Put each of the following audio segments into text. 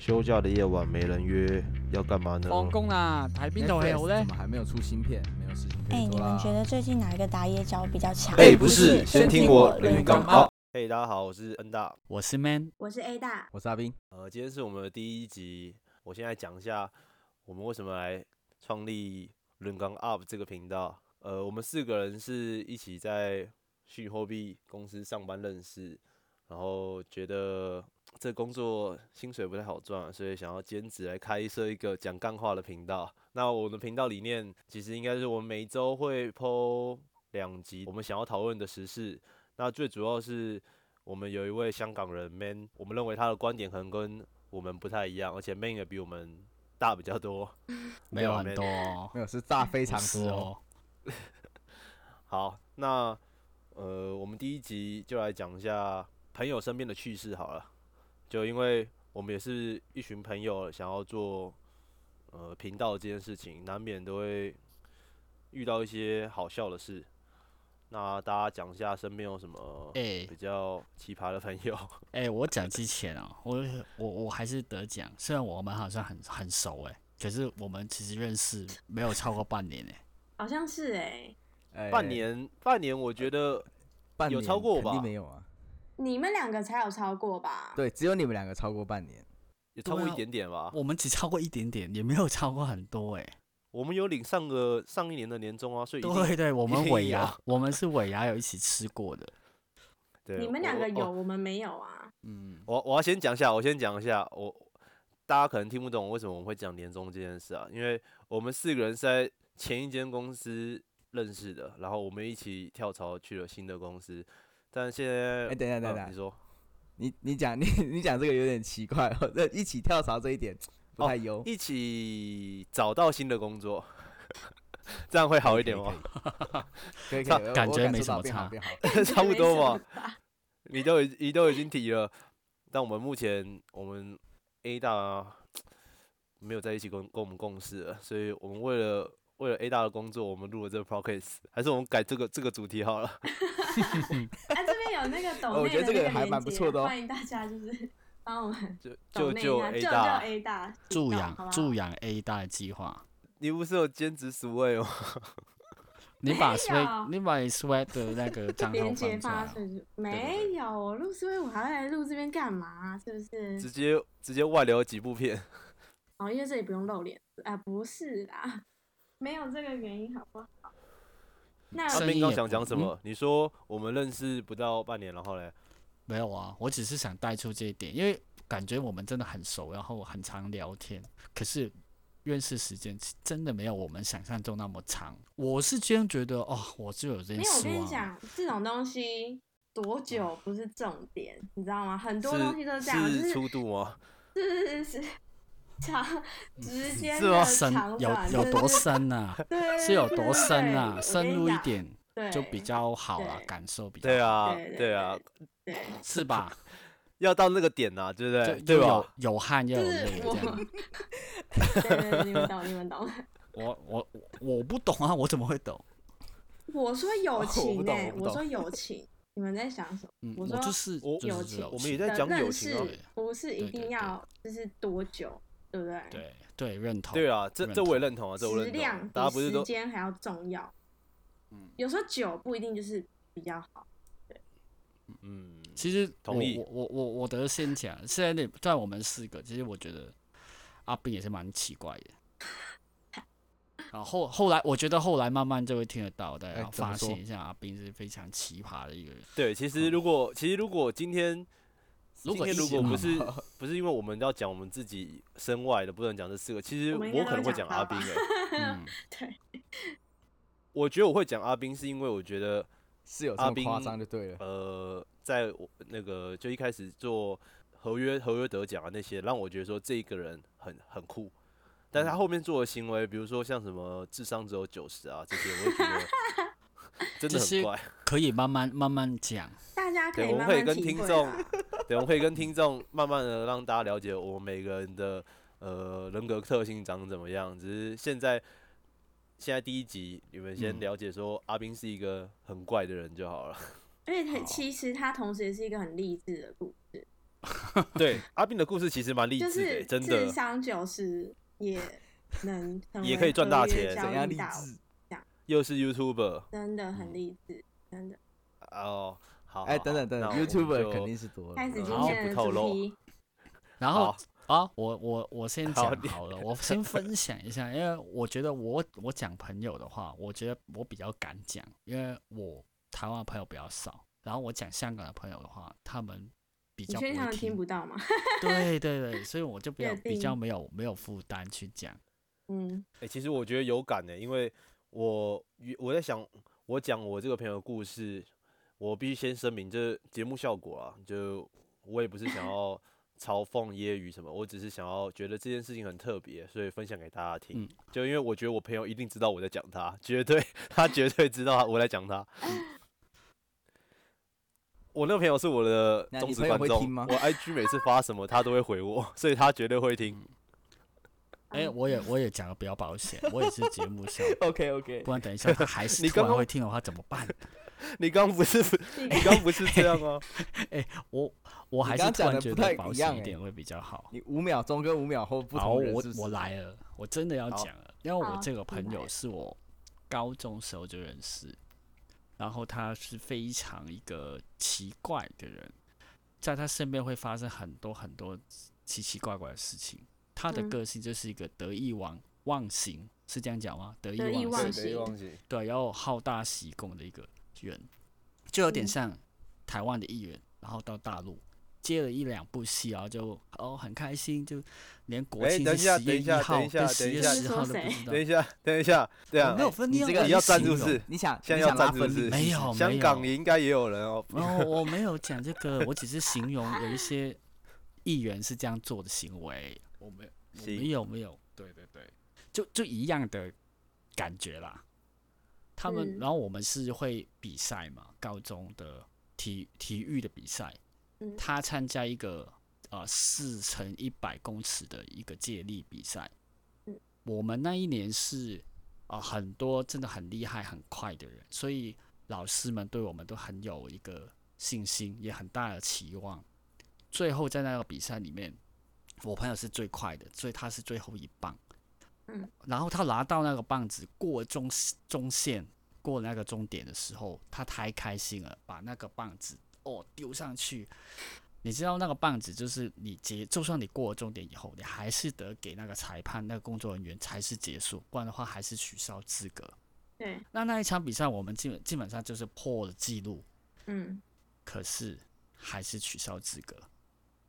休假的夜晚没人约，要干嘛呢？放工啦，睇邊套戲好咧怎？么还没有出新片？没有事情可哎、你以做啦。们觉得最近哪一个打野角比较强？哎、不是，先听我人鱼刚好好。嘿、大家好，我是恩大。我是 Man，我是 A 大，我是阿斌，呃，今天是我们的第一集，我现在讲一下我们为什么来创立人刚 Up 这个频道。呃，我们四个人是一起在虚拟货币公司上班认识，然后觉得这工作薪水不太好赚，所以想要兼职来开设一个讲干话的频道。那我们的频道理念其实应该是我们每周会 PO 两集我们想要讨论的时事。那最主要是我们有一位香港人 Man，我们认为他的观点可能跟我们不太一样，而且 Man 也比我们大比较多。没有啊很多哦，沒有是大非常多哦。好，那呃，我们第一集就来讲一下朋友身边的趣事好了。就因为我们也是一群朋友，想要做呃频道这件事情，难免都会遇到一些好笑的事。那大家讲一下身边有什么哎比较奇葩的朋友？哎、我讲之前哦，我我我还是得奖，虽然我们好像很很熟哎，可是我们其实认识没有超过半年哎。好像是哎、哎半年，半年，我觉得有半年肯超过我吧定没有啊。你们两个才有超过吧？，对，只有你们两个超过半年。也超过一点点吧。我们只超过一点点，也没有超过很多哎。我们有领上个上一年的年终啊，所以对对，我们尾牙，我们是尾牙有一起吃过的。对你们两个有，我们没有啊。嗯，我我要先讲一下，我先讲一下，我大家可能听不懂为什么我们会讲年终这件事啊，因为我们四个人是在前一间公司认识的，然后我们一起跳槽去了新的公司，但现在哎等一下等一下呃你说你你讲你 你讲这个有点奇怪哦，这一起跳槽这一点不太优。一起找到新的工作，这样会好一点吗？可以 可以，差可以感觉没什么差。差不多嘛吧。。你都已你都已经提了，但我们目前我们 A 大没有在一起跟跟我们共事了，所以我们为了为了 A 大的工作，我们录了这个 podcast，还是我们改这个这个主题好了。哎、这边有那个 抖哦我觉得这个还蛮不错的哦欢迎大家就是帮我们就抖就就 A 大就，A 大助养助养 A 大的计划。你不是有兼职十位吗？你把 Sweat，你把 Sweat 的那个账号放出没有我录所以我还要来录这边干嘛？是不是直？接直接外流几部片，哦，因为这里不用露脸啊，不是啦，没有这个原因，好不好？那阿斌刚想讲什么？你说我们认识不到半年，然后嘞，没有啊，我只是想带出这一点，因为感觉我们真的很熟，然后很常聊天，可是认识时间真的没有我们想象中那么长。我是这样觉得哦，我就有这没有，我件失望。跟你讲，这种东西多久不是重点，你知道吗？很多东西都是这样，就是是粗度吗？是是是长直接的深有长短有多就是深啊？对，是有多深啊？深入一点对就比较好啊，感受比较好，对啊，对啊，对，是吧？要到那个点啊，对不就对？对吧？有汗又有泪这样。对对对，你们懂，你们懂。我我我不懂啊，我怎么会懂？我说友情哎，我说友情，你们在想什么？嗯，我说我就是我就是友情我们也在讲友情啊不是一定要就是多久，对不对？对对认同。对啊，这认这我也同认同啊，这我质认同啊。量比时大家不是都间还要重要。嗯有时候久不一定就是比较好。嗯，其实我同意我我我我得先讲，现在那在我们四个，其实我觉得阿斌也是蛮奇怪的。然后后后来，我觉得后来慢慢就会听得到，大家发现一下阿斌是非常奇葩的一个人。对，其实如果其实如果今天嗯如果今天如果不是不是因为我们要讲我们自己身外的，不能讲这四个，其实我可能会讲阿斌诶。嗯，对，我觉得我会讲阿斌，是因为我觉得是有这阿斌么夸张就对了。呃，在我那个就一开始做合约合约得奖啊那些，让我觉得说这一个人很很酷。但是他后面做的行为，比如说像什么智商只有九十啊这些，我会觉得 真的很怪。可以慢慢慢慢讲。大家可对，以慢我们可以跟听众。对，我们可以 跟听众慢慢的让大家了解我们每个人的呃人格特性长怎么样。只是现在现在第一集，你们先嗯了解说阿斌是一个很怪的人就好了。而且他其实他同时也是一个很励志的故事。对，阿斌的故事其实蛮励志的、就是真智的。商九十也能 也可以赚大钱怎样励志？又是 YouTuber 真的很励志，真的。哦，好，哎，等等等等好那我们，YouTuber 肯定是多了。开始今不透露，然后好啊，我我我先讲好了，我先分享一下，因为我觉得我我讲朋友的话，我觉得我比较敢讲，因为我台湾的朋友比较少，然后我讲香港的朋友的话，他们比较不会听不到吗？对对对，所以我就比较比较没有没有负担去讲。嗯，哎、其实我觉得有感的、因为我我在想，我讲我这个朋友的故事，我必须先声明，这节目效果啊，就我也不是想要 嘲讽揶揄什么，我只是想要觉得这件事情很特别，所以分享给大家听。嗯就因为我觉得我朋友一定知道我在讲他，绝对他绝对知道我在讲他。我那个朋友是我的忠实观众我 IG 每次发什么他都会回我，所以他绝对会听。哎、嗯我也我也讲的比较保险，我也是节目效果，OK OK，不然等一下他还是突然会听的话怎么办？你刚不是 你刚不是这样吗？哎我我还是突然觉讲得不太得保一样欸险一点会比较好。你五秒钟跟五秒后不同人是不是我来了，我真的要讲了，因为我这个朋友是我高中时候就认识，然后他是非常一个奇怪的人，在他身边会发生很多很多奇奇怪怪的事情。他的嗯个性就是一个得意忘忘形，是这样讲吗？得意忘形。对，然后好大喜功的一个人，就有点嗯像台湾的艺人，然后到大陆接了一两部戏，然后就哦很开心，就连国庆哎等一下是十月一等一下号等一下跟十月等一下十号都不知道等。一下，等一下，对啊没有分你你这个你要站形容住是？你想现在要你想拉站是不是？分离没有香港也应该也有人哦。哦，我没有讲这个，我只是形容有一些议员是这样做的行为，我没有，我没有没有，对对对，就就一样的感觉啦。他们，嗯然后我们是会比赛嘛，高中的体体育的比赛，嗯他参加一个呃四乘一百公尺的一个接力比赛嗯。我们那一年是啊、呃很多真的很厉害很快的人，所以老师们对我们都很有一个信心，也很大的期望。最后在那个比赛里面，我朋友是最快的，所以他是最后一棒。嗯，然后他拿到那个棒子过中中线过那个终点的时候，他太开心了，把那个棒子哦丢上去。你知道那个棒子就是你结，就算你过了终点以后，你还是得给那个裁判、那个工作人员才是结束，不然的话还是取消资格。对，那那一场比赛我们基本基本上就是破了记录，嗯，可是还是取消资格。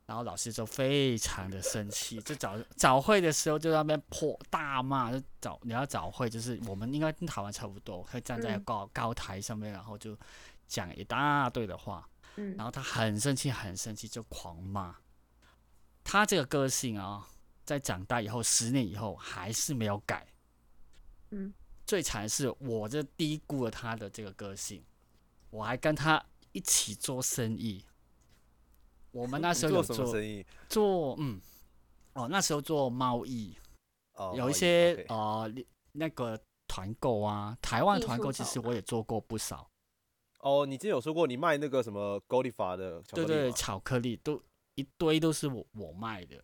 然后老师就非常的生气，就早早会的时候就在那边破大骂，就早你要早会就是我们应该跟台湾差不多，会站在嗯高、高台上面，然后就讲一大堆的话，嗯然后他很生气，很生气，就狂骂。他这个个性啊，在长大以后，十年以后还是没有改。嗯，最惨的是我这低估了他的这个个性，我还跟他一起做生意。我们那时候有做什么做生意？做嗯，哦，那时候做贸易，哦，有一些呃那个团购啊，台湾团购其实我也做过不少。哦，你之前有说过你卖那个什么 g o l i f a 的巧克力对对，巧克力都一堆都是我我卖的。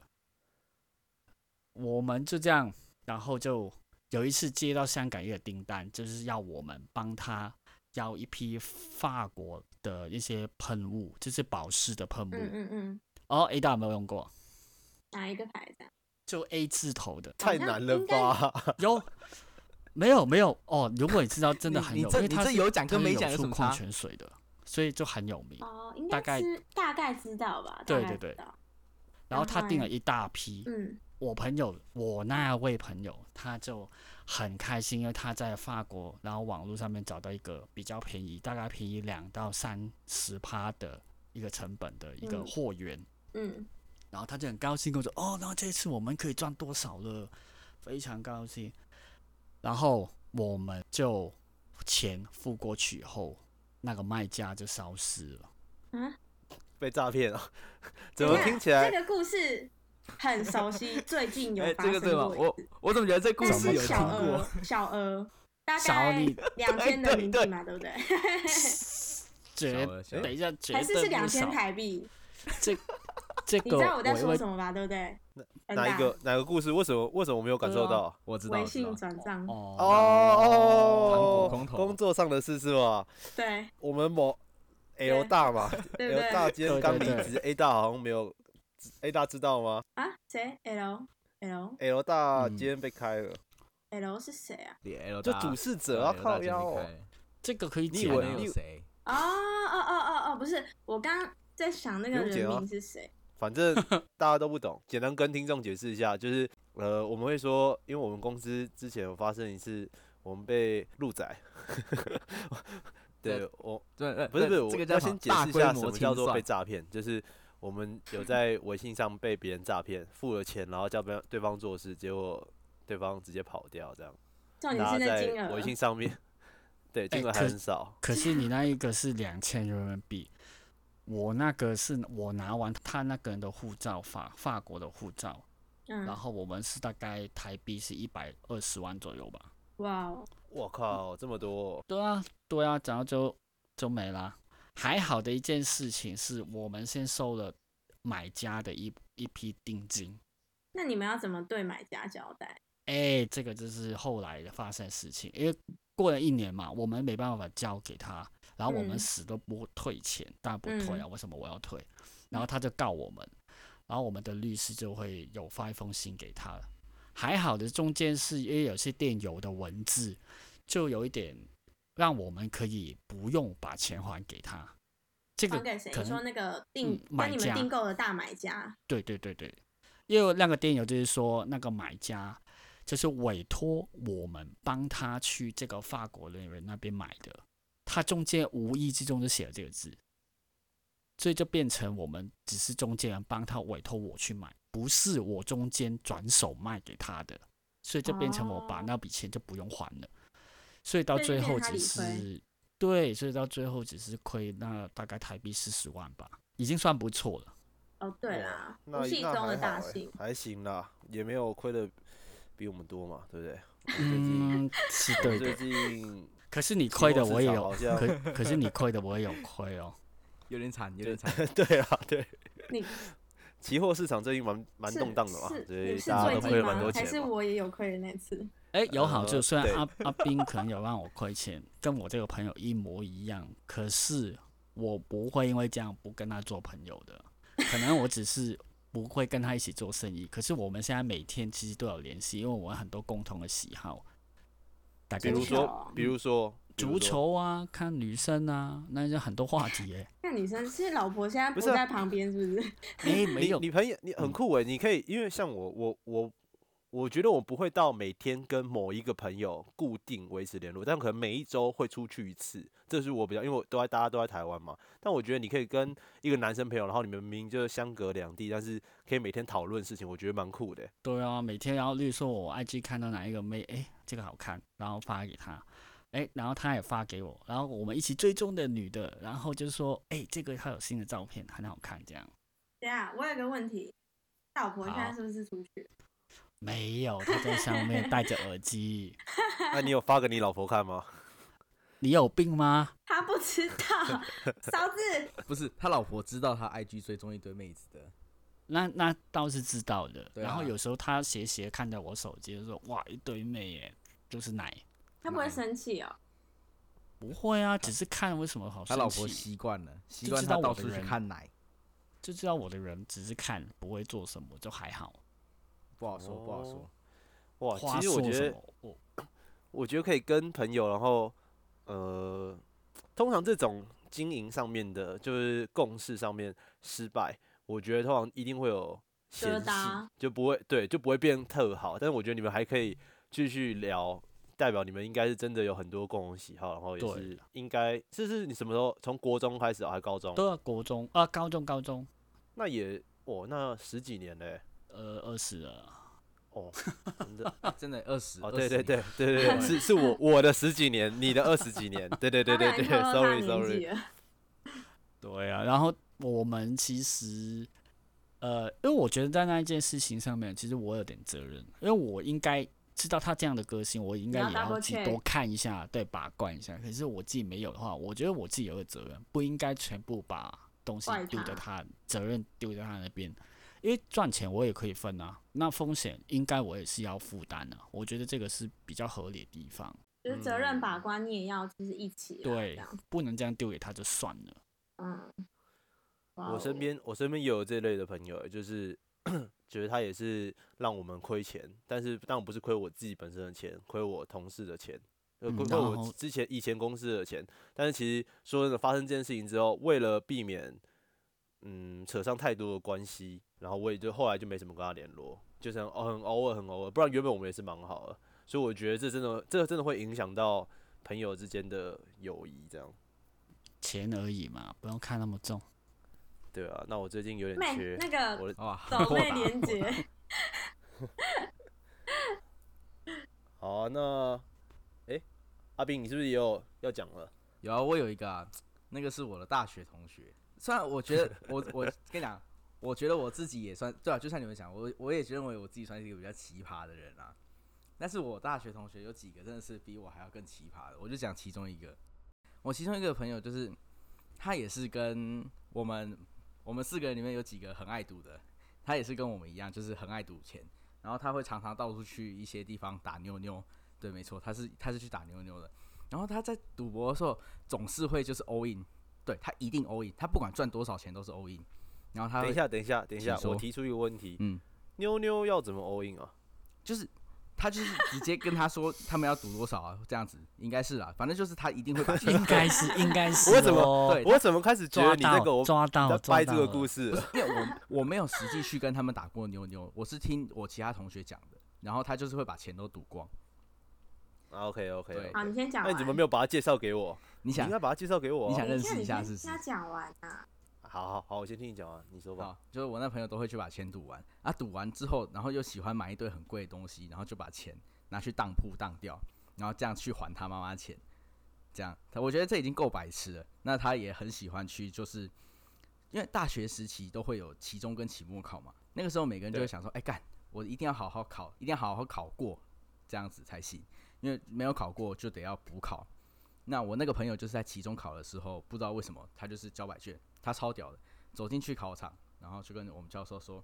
我们就这样，然后就有一次接到香港一个订单，就是要我们帮他要一批法国的一些喷雾，就是保湿的喷雾。嗯嗯嗯，哦，A 大有没有用过？哪一个牌子啊？就 A 字头的，太难了吧？有没有没有哦？如果你知道，真的很有，名你因为它是这有讲跟没讲有出矿什么差泉水的，所以就很有名。哦，应大概大概知道吧？对对对然后他订了一大批，嗯我朋友，我那位朋友，他就很开心，因为他在法国，然后网络上面找到一个比较便宜，大概便宜两到三十趴的一个成本的一个嗯货源，嗯然后他就很高兴跟我说：“哦，那这次我们可以赚多少了？”非常高兴。然后我们就钱付过去以后，那个卖家就消失了。啊，被诈骗了？怎么听起来这个故事很熟悉？最近有哎，发生过我，我怎么觉得这故事有听过？额小额，大小概你两千人民币嘛，对不对？绝等一下，绝还是是两千。台币？这 这个你知道我在说什么吧？对不对？哪一个哪个故事？为什么为什么我没有感受到？我知道，微信转账，哦哦工作上的事是吧？对我们某 L 大嘛，L 大？今天刚离职，A 大好像没有，A 大知道吗啊，谁？L L？L 大嗯今天被开了，L 是谁啊？就主事者啊，靠腰哦。这个可以你以讲啊？哦哦哦哦哦，不是，我刚刚在想那个人名是谁。反正大家都不懂，简单跟听众解释一下，就是呃，我们会说，因为我们公司之前有发生一次，我们被路仔。对我对，呃不是不是，我要先解释一下什么叫做被算诈骗，就是我们有在微信上被别人诈骗，付了钱，然后叫别人对方做事，结果对方直接跑掉，这样。那金额在微信上面，对金额还很少。可是你那一个是两千人民币，我那个是我拿完他那个人的护照，法法国的护照，然嗯，后我们是大概台币是一百二十万左右吧。哇哦，我靠，这么多哦！对啊，对啊，然后就就没啦。还好的一件事情是我们先收了买家的一一批定金，那你们要怎么对买家交代？哎，这个就是后来的发生的事情，因为过了一年嘛，我们没办法交给他，然后我们嗯死都不退钱，当然不退啊，嗯为什么我要退？然后他就告我们，然后我们的律师就会有发一封信给他了。还好的中间是因为有些电邮的文字，就有一点让我们可以不用把钱还给他。这个？可能你说那个订嗯买家跟你们订购的大买家？对对对。对，因为那个电邮就是说，那个买家就是委托我们帮他去这个法国人员那边买的，他中间无意之中就写了这个字，所以就变成我们只是中间人帮他委托我去买，不是我中间转手卖给他的，所以就变成我把哦。那笔钱就不用还了，所以到最后只是对，所以到最后只是亏那大概台币四十万吧，已经算不错了。哦，对啦，那无戏那中的还好欸大幸。还行啦，也没有亏的比我们多嘛，对不对？最近嗯，是对最。近可是你亏的我也有，可可是你亏的我也有亏哦。有点惨，有点惨。对啊，对，你期货市场最近蛮蛮动荡的嘛，是所以大家都亏了蛮吗还是多钱嘛。我也有亏的那次？哎，有好处，虽然阿 阿斌可能有让我亏钱，跟我这个朋友一模一样，可是我不会因为这样不跟他做朋友的。可能我只是不会跟他一起做生意，可是我们现在每天其实都有联系，因为我们很多共同的喜好。大比如概就是说说，比如说足球啊，看女生啊，那就很多话题哎、看女生是老婆现在不在旁边，是不是？哎、没有，你你朋友你很嗯酷诶，你可以因为像我我我我觉得我不会到每天跟某一个朋友固定维持联络，但可能每一周会出去一次，这是我比较因为我都在大家都在台湾嘛。但我觉得你可以跟一个男生朋友，然后你们明明就是相隔两地，但是可以每天讨论事情，我觉得蛮酷的欸。对啊，每天然后例如说我 IG 看到哪一个妹，哎、这个好看，然后发给他，哎、然后他也发给我，然后我们一起追踪的女的，然后就是说，哎、这个她有新的照片，很好看，这样等一下，我有个问题，老婆现在是不是出去？没有，他在上面戴着耳机，那你有发给你老婆看吗？你有病吗？他不知道，嫂子，不是他老婆知道他 IG 追踪一堆妹子的，那那倒是知道的，啊然后有时候他斜斜看着我手机，就说，哇，一堆妹耶，就是奶，他不会生气哦。不会啊，只是看为什么好生他老婆，习惯了，习就知惯他到处去道我的人看奶，就知道我的人只是看，不会做什么，就还好。不好说，不好说哦。哇，其实我觉得？我 我觉得可以跟朋友，然后呃，通常这种经营上面的，就是共事上面失败，我觉得通常一定会有嫌隙，就不会对，就不会变特好。但是我觉得你们还可以继续聊，代表你们应该是真的有很多共同喜好，然后也是应该，这是你什么时候从国中开始啊，还是高中？都要国中啊，高中高中，那也哦，那十几年嘞、呃，二十了。哦，真的真的二十哦，对对对对对对，是是我我的十几年，你的二十几年，对对对对对，sorry sorry 对啊，然后我们其实，呃，因为我觉得在那一件事情上面，其实我有点责任，因为我应该知道他这样的个性，我应该也要去多看一下，对，把关一下。可是我自己没有的话，我觉得我自己有个责任，不应该全部把东西丢在他。他责任丢在他那边，因为赚钱我也可以分啊，那风险应该我也是要负担的，我觉得这个是比较合理的地方，就是责任把关，你也要就是一起啦对，不能这样丢给他就算了。嗯。我身边我身边也有这类的朋友，就是 觉得他也是让我们亏钱，但是当然不是亏我自己本身的钱，亏我同事的钱，亏我之前以前公司的钱。但是其实说真的，发生这件事情之后，为了避免嗯扯上太多的关系，然后我也就后来就没什么跟他联络，就是很很偶尔很偶尔，不然原本我们也是蛮好的。所以我觉得这真的这真的会影响到朋友之间的友谊，这样钱而已嘛，不用看那么重。对啊。那我最近有点缺那个我的哇，抖妹 豁达连接，好啊，那，诶，阿斌，你是不是也有要讲了？有啊，我有一个、啊，那个是我的大学同学。虽然我觉得我我跟你讲，我觉得我自己也算对啊，就像你们讲，我我也认为我自己算是一个比较奇葩的人啊。但是我大学同学有几个真的是比我还要更奇葩的，我就讲其中一个。我其中一个朋友就是，他也是跟我们我们四个人里面有几个很爱赌的，他也是跟我们一样，就是很爱赌钱。然后他会常常到处去一些地方打妞妞，对，没错，他是他是去打妞妞的。然后他在赌博的时候总是会就是 all in，对他一定 all in，他不管赚多少钱都是 all in。然后他等一，下，等一下，等一下，我提出一个问题，嗯，妞妞要怎么 all in 啊？就是他就是直接跟他说他们要赌多少啊，这样子应该是啊，反正就是他一定会把 钱应该是，应该是、哦。我怎么对我怎么开始觉抓得你这个到我抓到掰这个故事？不是因为我我没有实际去跟他们打过妞妞，我是听我其他同学讲的，然后他就是会把钱都赌光。啊，OK OK，对好，你先讲。那你怎么没有把他介绍给我？你想应该把他介绍给我啊。你想认识一下是不是先他讲完啊。好好好，我先听你讲啊，你说吧。好，就是我那朋友都会去把钱赌完，啊，赌完之后，然后又喜欢买一堆很贵的东西，然后就把钱拿去当铺当掉，然后这样去还他妈妈钱，这样，他我觉得这已经够白痴了。那他也很喜欢去，就是因为大学时期都会有期中跟期末考嘛，那个时候每个人就会想说，哎、干，我一定要好好考，一定要好好考过，这样子才行，因为没有考过就得要补考。那我那个朋友就是在期中考的时候，不知道为什么他就是交白卷，他超屌的，走进去考场，然后就跟我们教授说：“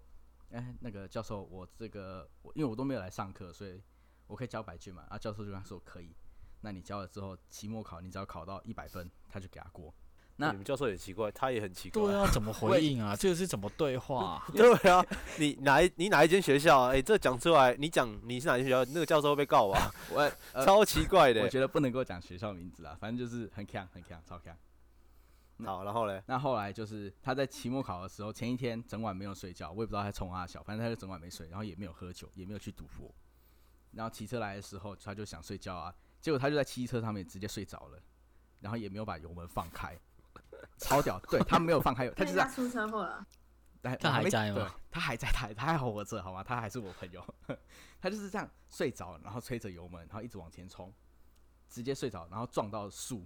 哎、那个教授，我这个我因为我都没有来上课，所以我可以交白卷嘛？”啊，教授就跟他说可以。那你交了之后，期末考你只要考到一百分，他就给他过。那你们教授也奇怪，他也很奇怪。对啊，怎么回应啊？这个是怎么对话啊、对啊，你哪一你哪一间学校啊？哎、这讲出来，你讲你是哪间学校，那个教授会被告吧？我、呃、超奇怪的我欸。觉得不能够讲学校名字啊，反正就是很强很强，超强。好，然后嘞，那后来就是他在期末考的时候，前一天整晚没有睡觉，我也不知道他冲他小，反正他就整晚没睡，然后也没有喝酒，也没有去赌博。然后骑车来的时候，他就想睡觉啊，结果他就在汽车上面直接睡着了，然后也没有把油门放开，超屌！对他没有放开油，他就这样，他出车祸了，他他还在吗，他还在，他还他还活着，好吗？他还是我朋友，他就是这样睡着，然后吹着油门，然后一直往前冲，直接睡着，然后撞到树，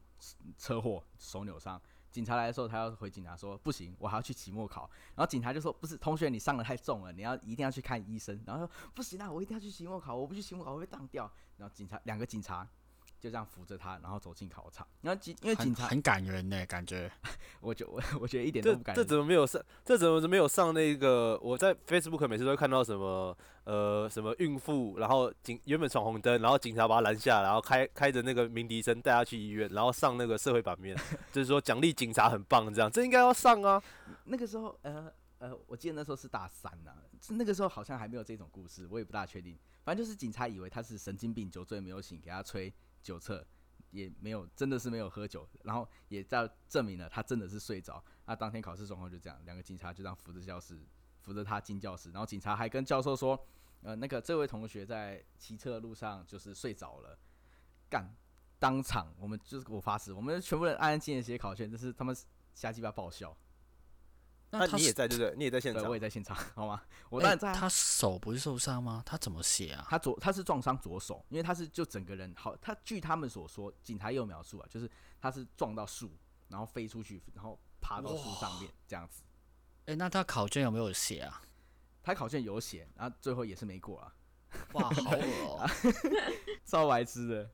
车祸，手扭伤。警察来的时候，他要回警察说不行，我还要去期末考。然后警察就说不是，同学你伤的太重了，你要一定要去看医生。然后说不行啊，我一定要去期末考，我不去期末考会被当掉。然后警察两个警察就这样扶着他，然后走进考场。然后警因为警察，很很感人呢，感觉。我就我我觉得一点都不感人。这怎么没有上？这怎么没有上那个？我在 Facebook 每次都会看到什么呃什么孕妇，然后警原本闯红灯，然后警察把他拦下，然后开开着那个鸣笛声带他去医院，然后上那个社会版面，就是说奖励警察很棒这样，这应该要上啊。那个时候，呃呃，我记得那时候是大三呐、是那个时候好像还没有这种故事，我也不大确定。反正就是警察以为他是神经病，酒醉没有醒，给他吹酒测，也没有，真的是没有喝酒，然后也在证明了他真的是睡着。那当天考试状况就这样，两个警察就这样扶着教室，扶着他进教室，然后警察还跟教授说，呃，那个这位同学在骑车的路上就是睡着了，干。当场，我们就是我发誓，我们全部人安安静静写考卷，这是他们瞎鸡巴爆笑。那你也在对不对？你也在现，场我也。在现场，好吗？我哎当然在啊、他手不是受伤吗？他怎么写啊？他左他是撞伤左手，因为他是就整个人好，他据他们所说，警察也有描述啊，就是他是撞到树，然后飞出去，然后爬到树上面这样子。哎、那他考卷有没有写啊？他考卷有写，然后最后也是没过啊，哇，好恶哦、超白痴的。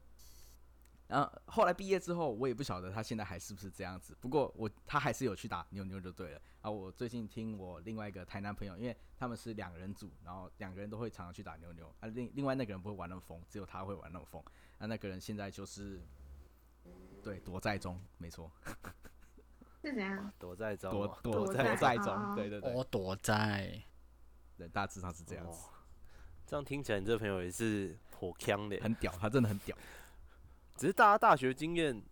然后后来毕业之后，我也不晓得他现在还是不是这样子。不过我他还是有去打妞妞就对了。啊，我最近听我另外一个台南朋友，因为他们是两个人组，然后两个人都会常常去打妞妞。啊，另另外那个人不会玩那么疯，只有他会玩那么疯。那那个人现在就是对躲在中，没错，是怎样？躲在中躲哦，躲在中，对对对，我躲在对，大致上是这样子，哦这样听起来你这朋友也是颇强的。很屌，他真的很屌。只是大家大学经验，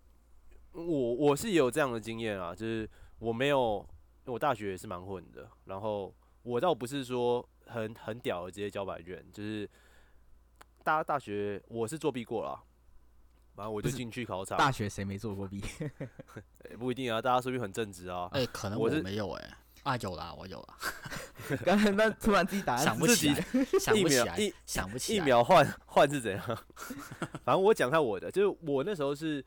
我我是也有这样的经验啊，就是我没有，因为我大学也是蛮混的，然后我倒不是说很很屌的直接交白卷，就是大家大学我是作弊过了，反正我就进去考场，大学谁没做过弊？欸不一定啊，大家说不定很正直啊，哎、可能我是我没有哎、啊，有啦，我有啦，刚才那突然自己答案 想不起来，想一不起来，秒一一想不起来。秒换换是怎样？反正我讲一下我的，就是我那时候是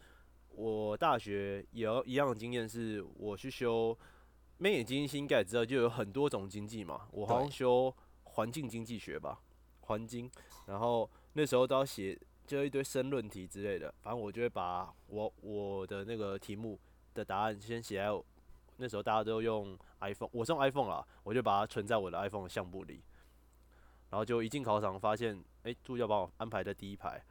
我大学也有一样的经验，是我去修美眼经济，应该也知道，就有很多种经济嘛。我好像修环境经济学吧，环境，然后那时候都要写就一堆申论题之类的，反正我就会把我我的那个题目的答案先写在那时候大家都用 iPhone，我是用 iPhone 啦，我就把它存在我的 iPhone 的相簿里。然后就一进考场发现，哎、助教把我安排在第一排，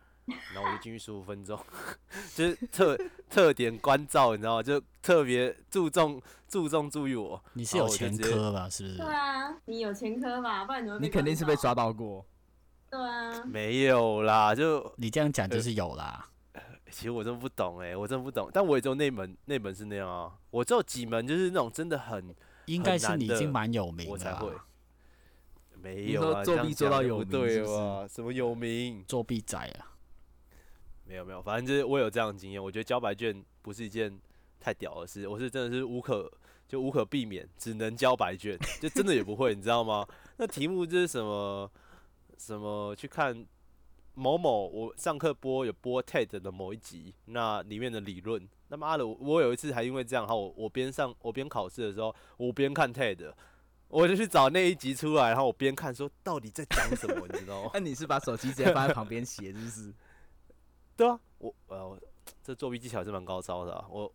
然后我就进去十五分钟，就是特特点关照，你知道吗？就特别注重注重注意我。你是有前科吧？是不是对？啊，你有前科吧？不然你会被你肯定是被。抓到过。对啊，没有啦，就你这样讲就是有啦。其实我真不懂哎、我真不懂，但我也只有那门那门是那样啊，我只有几门就是那种真的很应该是你已经蛮有名了我才会，没有啊，作弊做到有对名是不是吧？什么有名？作弊仔啊。没有没有，反正就是我有这样的经验。我觉得交白卷不是一件太屌的事，我是真的是无可就无可避免，只能交白卷，就真的也不会，你知道吗？那题目就是什么什么去看某某，我上课播有播 TED 的某一集，那里面的理论，他妈的，我我有一次还因为这样，然后我我边上我边考试的时候，我边看 TED。我就去找那一集出来，然后我边看说到底在讲什么，你知道吗？那你是把手机直接放在旁边写，是不是？对啊，我呃，我这作弊技巧还是蛮高超的、啊，我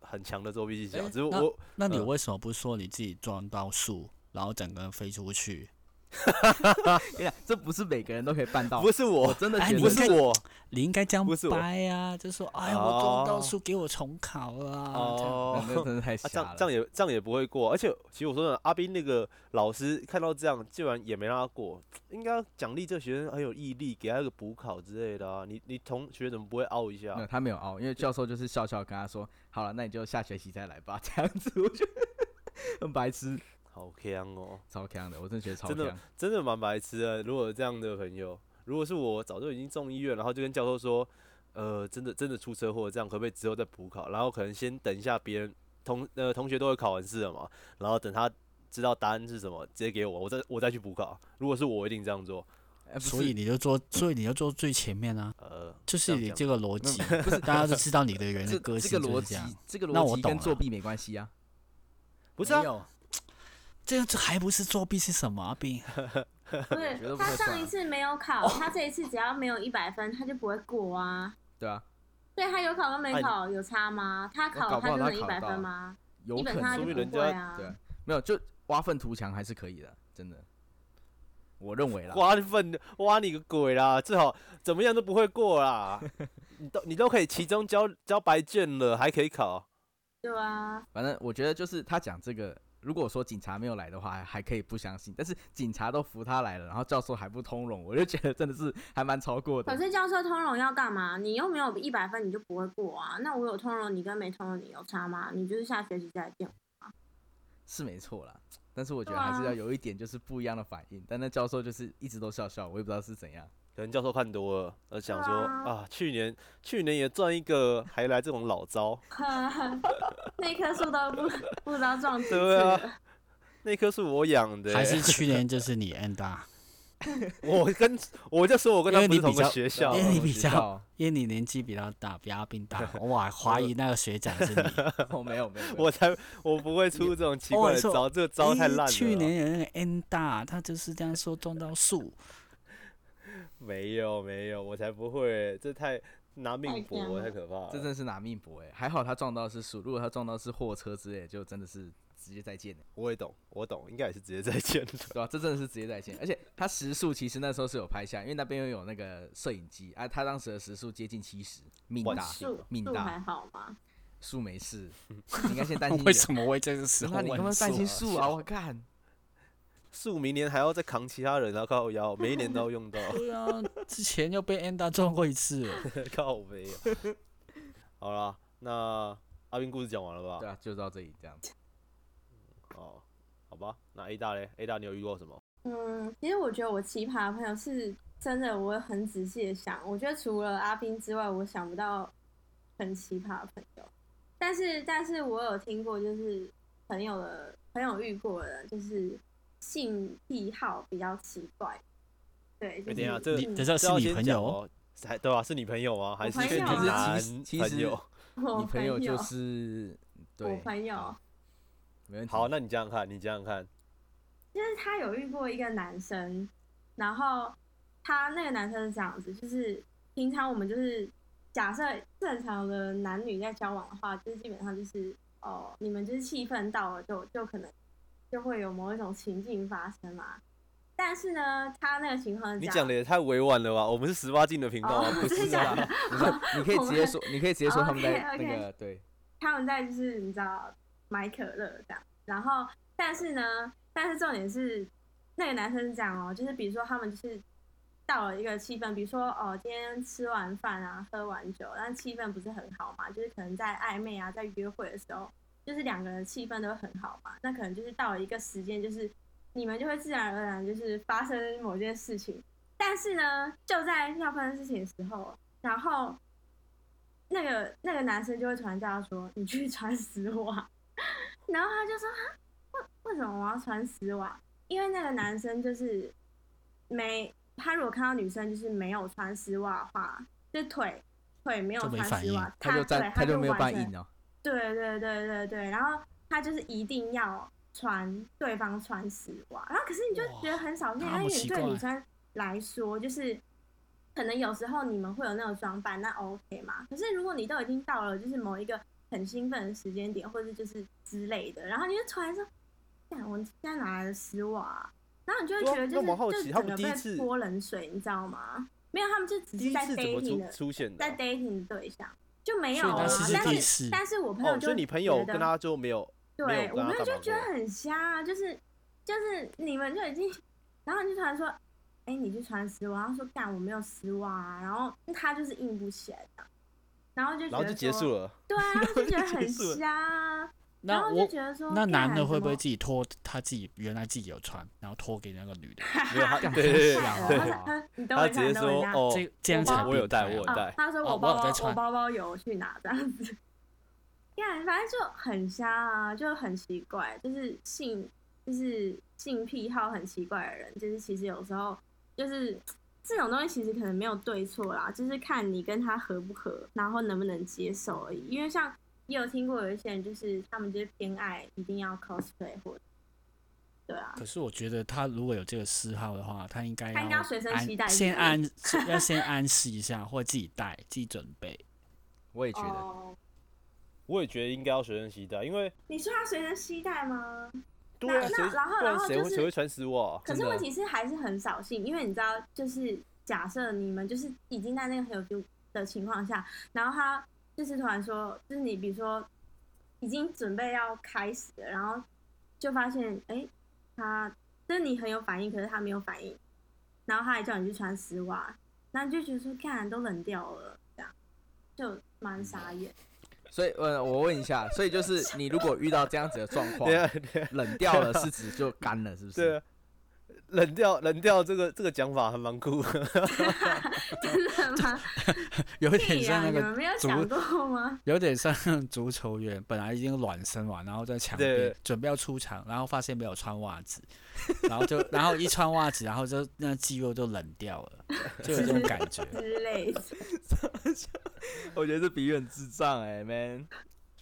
很强的作弊技巧，只是我那那你为什么不说你自己撞到树，然后整个人飞出去？跟 你讲，这不是每个人都可以办到。不是我我，真的不是我你应该这样不是我掰啊，就说哎呀，我撞到书，给我重考啊。哦，那真的太啊，这瞎了。样这样也这样也不会过，而且其实我说真的，阿斌那个老师看到这样，竟然也没让他过，应该奖励这个学生很有毅力，给他一个补考之类的啊。你你同学怎么不会凹一下没有，？他没有凹，因为教授就是笑笑跟他说：“好了，那你就下学期再来吧。”这样子，我觉得很白痴，好强哦，超强的，我真的觉得超真的强。真的蛮白痴的。如果有这样的朋友，如果是我，早就已经送医院，然后就跟教授说，呃，真的真的出车祸，这样可不可以之后再补考？然后可能先等一下别人同呃同学都会考完试了嘛，然后等他知道答案是什么，直接给我，我再我再去补考。如果是我，我一定这样做。所以你就坐，所以你就坐最前面啊，呃，就是你这个逻辑，不是大家都知道你的人的 这个这个逻辑这个那我逻辑跟作弊没关系啊。不是啊这样这还不是作弊是什么啊？兵不是他上一次没有考，他这一次只要没有一百分，他就不会过啊。对啊，对他有考跟没哎考有差吗？他考他就能一百分吗？有可基本上他能说明人家啊。对啊，没有就挖粪图强还是可以的，真的。我认为啦，挖粪挖你个鬼啦！最好怎么样都不会过啦。你都你都可以期中交交白卷了，还可以考。对啊，反正我觉得就是他讲这个，如果说警察没有来的话，还还可以不相信。但是警察都扶他来了，然后教授还不通融，我就觉得真的是还蛮超过的可。是教授通融要干嘛？你又没有一百分，你就不会过啊。那我有通融，你跟没通融你有差吗？你就是下学期再来见我。是没错啦，但是我觉得还是要有一点就是不一样的反应。但那教授就是一直都笑笑，我也不知道是怎样。可能教授看多了，呃，想说啊啊，去年去年也赚一个，还来这种老招。那棵树都不不知道撞几次对啊。那棵树我养的欸、还是去年就是你 and 啊？我跟我就说我跟他不是同学校因为你比较因为你年纪比较大，比阿斌大，我还怀疑那个学长是你。我，没有没有，我才我不会出这种奇怪的招，这个招太烂了。去年有那个 N 大，他就是这样说撞到树，没有没有，我才不会，这太拿命搏，太可怕了。这真的是拿命搏哎！还好他撞到的是树，如果他撞到是货车之类，就真的是直接再见了，我也懂，我懂，应该也是直接再见的。对吧、这真的是直接再见，而且他时速其实那时候是有拍下，因为那边又有那个摄影机啊，他当时的时速接近七十，命大，万幸树命树还大，好吗？树没事，你应该先担心一为点。什么会这个时候那你干嘛问担心树树啊？我看，树明年还要再扛其他人啊，靠腰，每一年都要用到，对啊，之前又被 Enda 撞过一次了，靠背啊。好啦，那阿斌故事讲完了吧？对啊，就到这里这样子。哦，好吧，那 A 大嘞？A 大你有遇过什么？嗯，其实我觉得我奇葩的朋友是真的，我很仔细的想，我觉得除了阿斌之外，我想不到很奇葩的朋友。但是，但是我有听过，就是朋友的朋友遇过的，就是性癖好比较奇怪。对，就是哎等一下这等下是你朋友还对吧、是你朋友吗？还是 你朋友其实？你朋友就是我对，朋友好，没问题。好，那你想想看，你想想看，就是他有遇过一个男生，然后他那个男生是这样子，就是平常我们就是假设正常的男女在交往的话，就是基本上就是哦，你们就是气氛到了就就可能就会有某一种情境发生嘛。但是呢，他那个情况你讲的也太委婉了吧？我们是十八禁的频道啊，哦不是啊 你可以直接说，你可以直接说他们在 OK，OK 那个对，他们在就是你知道买可乐这样，然后但是呢，但是重点是那个男生是这样哦，就是比如说他们就是到了一个气氛，比如说哦今天吃完饭啊，喝完酒，但气氛不是很好嘛，就是可能在暧昧啊，在约会的时候，就是两个人气氛都很好嘛，那可能就是到了一个时间，就是你们就会自然而然就是发生某件事情，但是呢，就在要发生事情的时候，然后那个那个男生就会突然叫他说：“你去穿丝袜。”然后他就说：“哈，为为什么我要穿丝袜？因为那个男生就是没他如果看到女生就是没有穿丝袜的话，就腿腿没有穿丝袜，他就他就没有办应哦。对对对对对，然后他就是一定要穿对方穿丝袜，然后可是你就觉得很少见，哇因为那么奇怪对女生来说，就是可能有时候你们会有那种装扮，那 OK 嘛。可是如果你都已经到了就是某一个很兴奋的时间点，或者就是之类的，然后你就突然说，干，我现在哪来的丝袜、啊？然后你就会觉得就是就整个被泼冷水，你知道吗？没有，他们就只是在 dating 的出出现的在啊？dating 的对象就没有但是但是我朋友哦，就所以你朋友觉得跟他就没有对有我朋友就觉得很瞎啊，就是就是你们就已经，然后你就突然说，哎、你去穿丝袜，然后说干我没有丝袜、啊，然后他就是硬不起来的，然后就觉得然后就结说束，了。对啊，就觉得 很瞎啊，然那后就我觉得说，那男的干会不会自己脱他自己原来自己有穿，然后脱给那个女的？没有 对对对他 直接说。哦，这这样才我有带我有带哦，他说哦我我包包、我包包有去拿这样子，呀，反正就很瞎啊，就很奇怪，就是性就是性癖好很奇怪的人，就是其实有时候就是这种东西其实可能没有对错啦，就是看你跟他合不合，然后能不能接受而已。因为像也有听过有一些人，就是他们就是偏爱一定要 cosplay 或者对啊，可是我觉得他如果有这个嗜好的话，他应该他应该要随身携带先安要先安示一下，或自己带自己准备。我也觉得，哦，我也觉得应该要随身携带，因为你说他随身携带吗？对啊，那然后然然后就是谁会谁会穿丝袜啊？真的可是问题是还是很扫兴，因为你知道，就是假设你们就是已经在那个很有 feel 的情况下，然后他就是突然说，就是你比如说已经准备要开始了，然后就发现哎、诶他就是你很有反应，可是他没有反应，然后他还叫你去穿丝袜，然后你就觉得说，看都冷掉了，这样就蛮傻眼。所以呃，我问一下，所以就是你如果遇到这样子的状况冷掉了是指就干了，是不是？对啊，冷掉冷掉这个这个讲法还蛮酷的。真的吗？有点、像那个你们没有足想过吗？有点像足球员，本来已经暖身完，然后在墙边准备要出场，然后发现没有穿袜子，然后就然后一穿袜子，然后就那肌肉就冷掉了，就有这种感觉。之类的。我觉得这比喻很智障哎、man。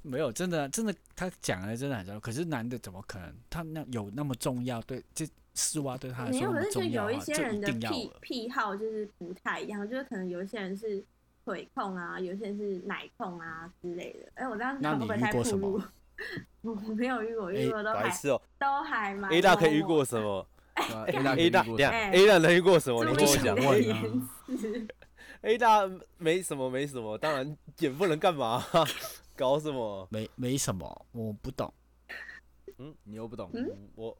没有，真的真的，他讲的真的很重要。可是男的怎么可能？他那有那么重要？对，这丝袜对他来没有，可是就有一些人的癖。癖好就是不太一样，就是可能有一些人是腿控啊，有些人是奶控啊之类的。哎、我这样那你遇过什么？我没有遇过，遇过都还白痴哦都还蛮，A 大可以遇过什么 A 大？A 大，等下哎 A 大能遇过什么？你跟我讲意你的问啊 A 大没什么没什么，当然也不能干嘛，搞什么？没没什么，我不懂。嗯你又不懂，我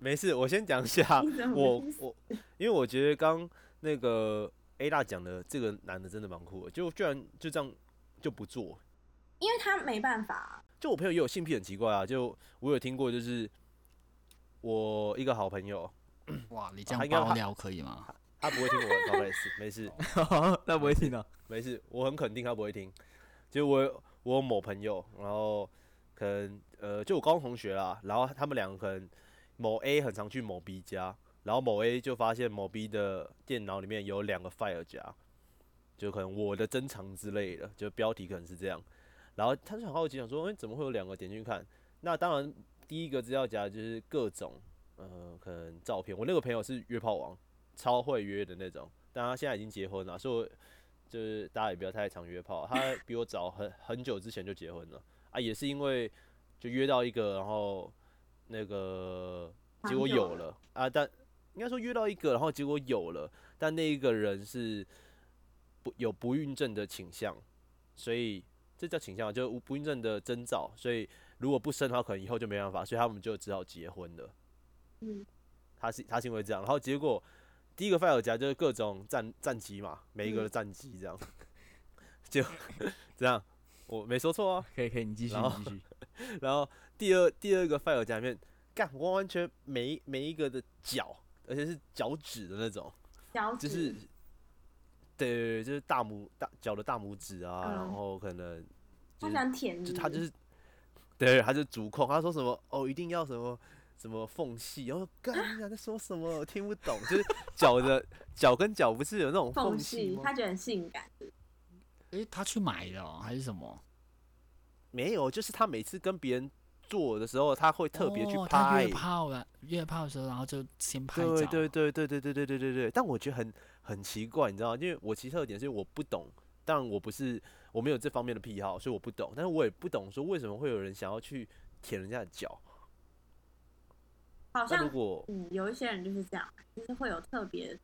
没事，我先讲一下 我我，因为我觉得刚那个 A 大讲的这个男的真的蛮酷的，就居然就这样就不做。因为他没办法，就我朋友也有性癖很奇怪啊，就我有听过，就是我一个好朋友，哇，你这样他应该爆料可以吗？他不会听我的 podcast，没事那不会听的。没事，我很肯定他不会听。就我我某朋友，然后可能呃，就我高中同学啦，然后他们两个可能某 A 很常去某 B 家，然后某 A 就发现某 B 的电脑里面有两个 file 夹，就可能我的珍藏之类的，就标题可能是这样，然后他就很好奇，想说，哎、怎么会有两个？点进去看，那当然第一个资料夹就是各种呃，可能照片。我那个朋友是约炮王，超会约的那种，但他现在已经结婚了，所以就是大家也不要太常约炮。他比我早很很久之前就结婚了啊，也是因为就约到一个，然后那个结果有了。啊，但应该说约到一个，然后结果有了，但那一个人是不有不孕症的倾向，所以这叫倾向，就是不孕症的征兆，所以如果不生的话，可能以后就没办法，所以他们就只好结婚了。嗯，他是他是因为这样，然后结果第一个 file 夹就是各种战战机嘛，每一个的战机这样，就 这样，我没说错啊。可以可以，你继续你继续。然后第二第二个 file 夹里面，干完完全每一每一个的脚，而且是脚趾的那种，脚趾就是对对对，就是大拇大脚的大拇指啊，嗯然后可能就他喜是欢舔你，就他就是，对，他就主控，他说什么哦，一定要什么什么缝隙，然后干你啊在说什么，我听不懂，就是脚的脚跟脚不是有那种缝隙吗？他觉得很性感。诶，他去买的、哦、还是什么？没有，就是他每次跟别人做的时候，他会特别去哦、他拍约。炮了，约炮的时候，然后就先拍照。对对对对对对对对对对，但我觉得很很奇怪，你知道吗？因为我其实特点是我不懂，当然我不是我没有这方面的癖好，所以我不懂，但是我也不懂说为什么会有人想要去舔人家的脚。好像如果嗯，有一些人就是这样，就是会有特别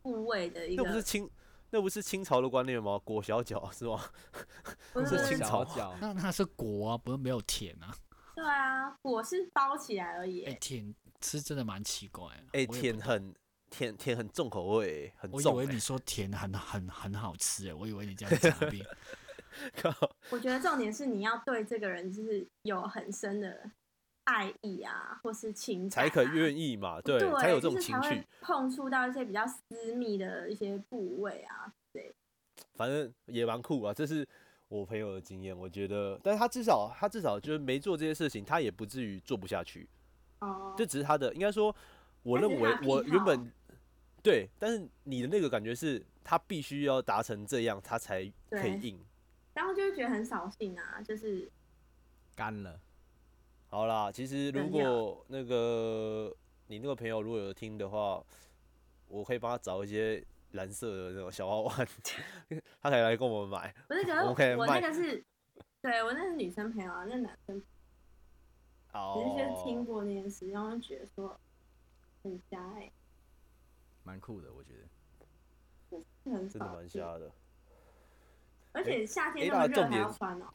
部位的一个，那不是清那不是清朝的观念吗？裹小脚是吗？不是 是清朝脚，那那是裹啊，不是没有甜啊。对啊，裹是包起来而已哎、欸。甜是真的蛮奇怪的。哎、我也不懂。舔很舔舔很重口味、很我以。为你说甜很很很好吃哎，我以为你这样讲 我觉得重点是你要对这个人就是有很深的爱意啊，或是情感、啊，才可愿意嘛，对，对，才有这种情趣。碰触到一些比较私密的一些部位啊。对反正也蛮酷啊，这是我朋友的经验，我觉得，但是他至少他至少就是没做这些事情，他也不至于做不下去，哦，这只是他的，应该说，我认为我原本对，但是你的那个感觉是他必须要达成这样，他才可以对硬。然后就会觉得很扫兴啊，就是干了。好啦，其实如果那个你那个朋友如果有听的话，我可以帮他找一些蓝色的那种小娃娃，他可以来跟我们买。不是？可是我那个是，对我那是女生朋友啊，那男生只是就是听哦，过那件事，然后就觉得说很瞎哎、蛮酷的，我觉得。真的蛮瞎的。而且夏天诶那么热还要穿哦、掉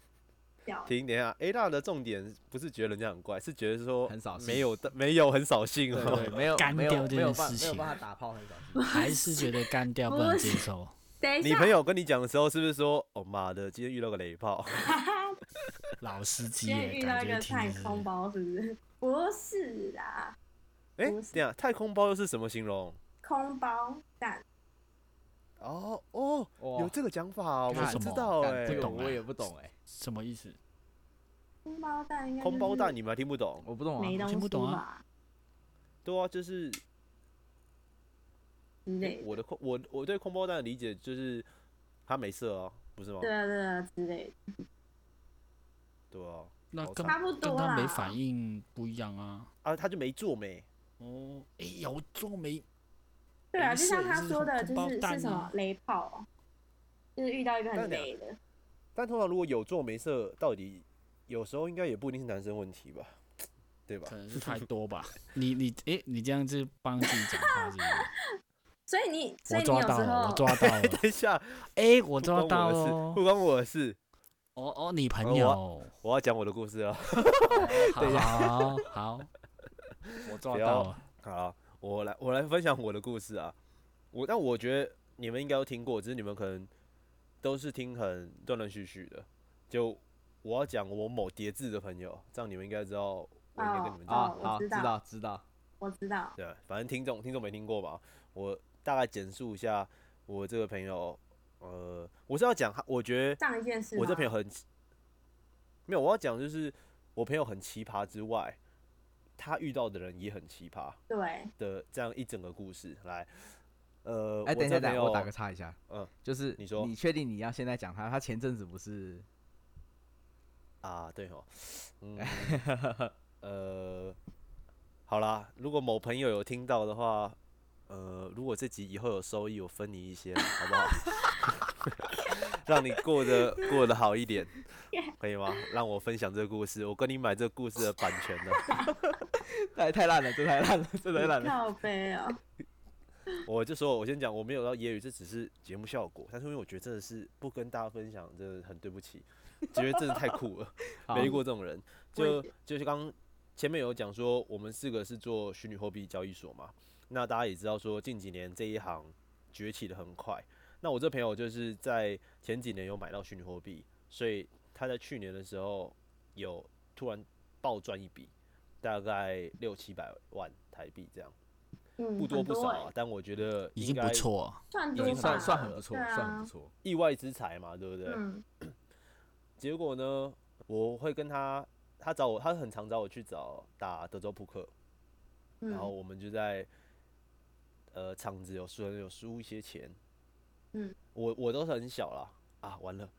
停，等一下，A 大的重点不是觉得人家很怪，是觉得说很扫兴没有的，没有很扫兴哦。对，没有干没有掉这没有办件事情没有办法打炮很少见。还是觉得干掉不能接受。等一下，你朋友跟你讲的时候，是不是说，哦妈的，今天遇到个雷炮？老司机今耶，天遇到一个太空包，是不是？不是啦，哎、不是这样太空包又是什么形容？空包蛋，哦哦，有这个讲法哦，我不知道哎、这个我不懂哎也不懂哎，什么意思？空包蛋应该空包蛋你你们还听不懂？我不懂啊听不懂啊吧对啊，就是我的空我我对空包蛋的理解就是他没色啊，不是吗？对啊对啊之类的，对啊，那跟跟。他没反应不一样啊。啊他就没做没。哦，哎、有做没？对啊，就像他说的，就是是什么雷炮哦，就是遇到一个很但两雷的。但通常如果有做没射，到底有时候应该也不一定是男生问题吧，对吧可？能是太多吧。你你诶、你这样子帮自己讲话是不是？所以你，所我以你有时抓到了，我，抓到了。等一下，哎、我抓到的事，了不。关我的事，哦哦，你朋友，我要讲我的故事了。好好好，我抓到了。好，我来我来分享我的故事啊。我但我觉得你们应该都听过，只是你们可能都是听很断断续续的。就我要讲我某叠字的朋友，这样你们应该知道我应该跟你们讲。啊，好，我知道知道。我知道，对，反正听众听众没听过吧？我大概简述一下我这个朋友。呃，我是要讲，我觉得上一件事。我这朋友很奇没有，我要讲就是我朋友很奇葩之外，他遇到的人也很奇葩对，的这样一整个故事。来，呃，哎，我等一下，等我打个叉一下。嗯，就是你说你确定你要现在讲他？他前阵子不是啊，对哦，嗯，呃，好啦，如果某朋友有听到的话，呃，如果这集以后有收益，我分你一些，好不好？让你过得过得好一点，可以吗？让我分享这个故事，我跟你买这个故事的版权呢。太太烂了，这太烂了，这太烂了。靠背啊，我就说，我先讲，我没有到揶揄，这只是节目效果。但是因为我觉得真的是不跟大家分享，真的很对不起，觉得真的太酷了，没遇过这种人。就就是刚前面有讲说，我们四个是做虚拟货币交易所嘛，那大家也知道说，近几年这一行崛起的很快。那我这朋友就是在前几年有买到虚拟货币，所以他在去年的时候有突然暴赚一笔，大概六七百万台币这样。嗯，不多不少啊，但我觉得已经不错。已算多吧，经算算算很不错，啊算很不错。意外之财嘛，对不对？嗯，结果呢，我会跟他，他找我，他很常找我去找打德州扑克，嗯然后我们就在呃场子有输有输一些钱，嗯，我我都是很小啦，啊，完了，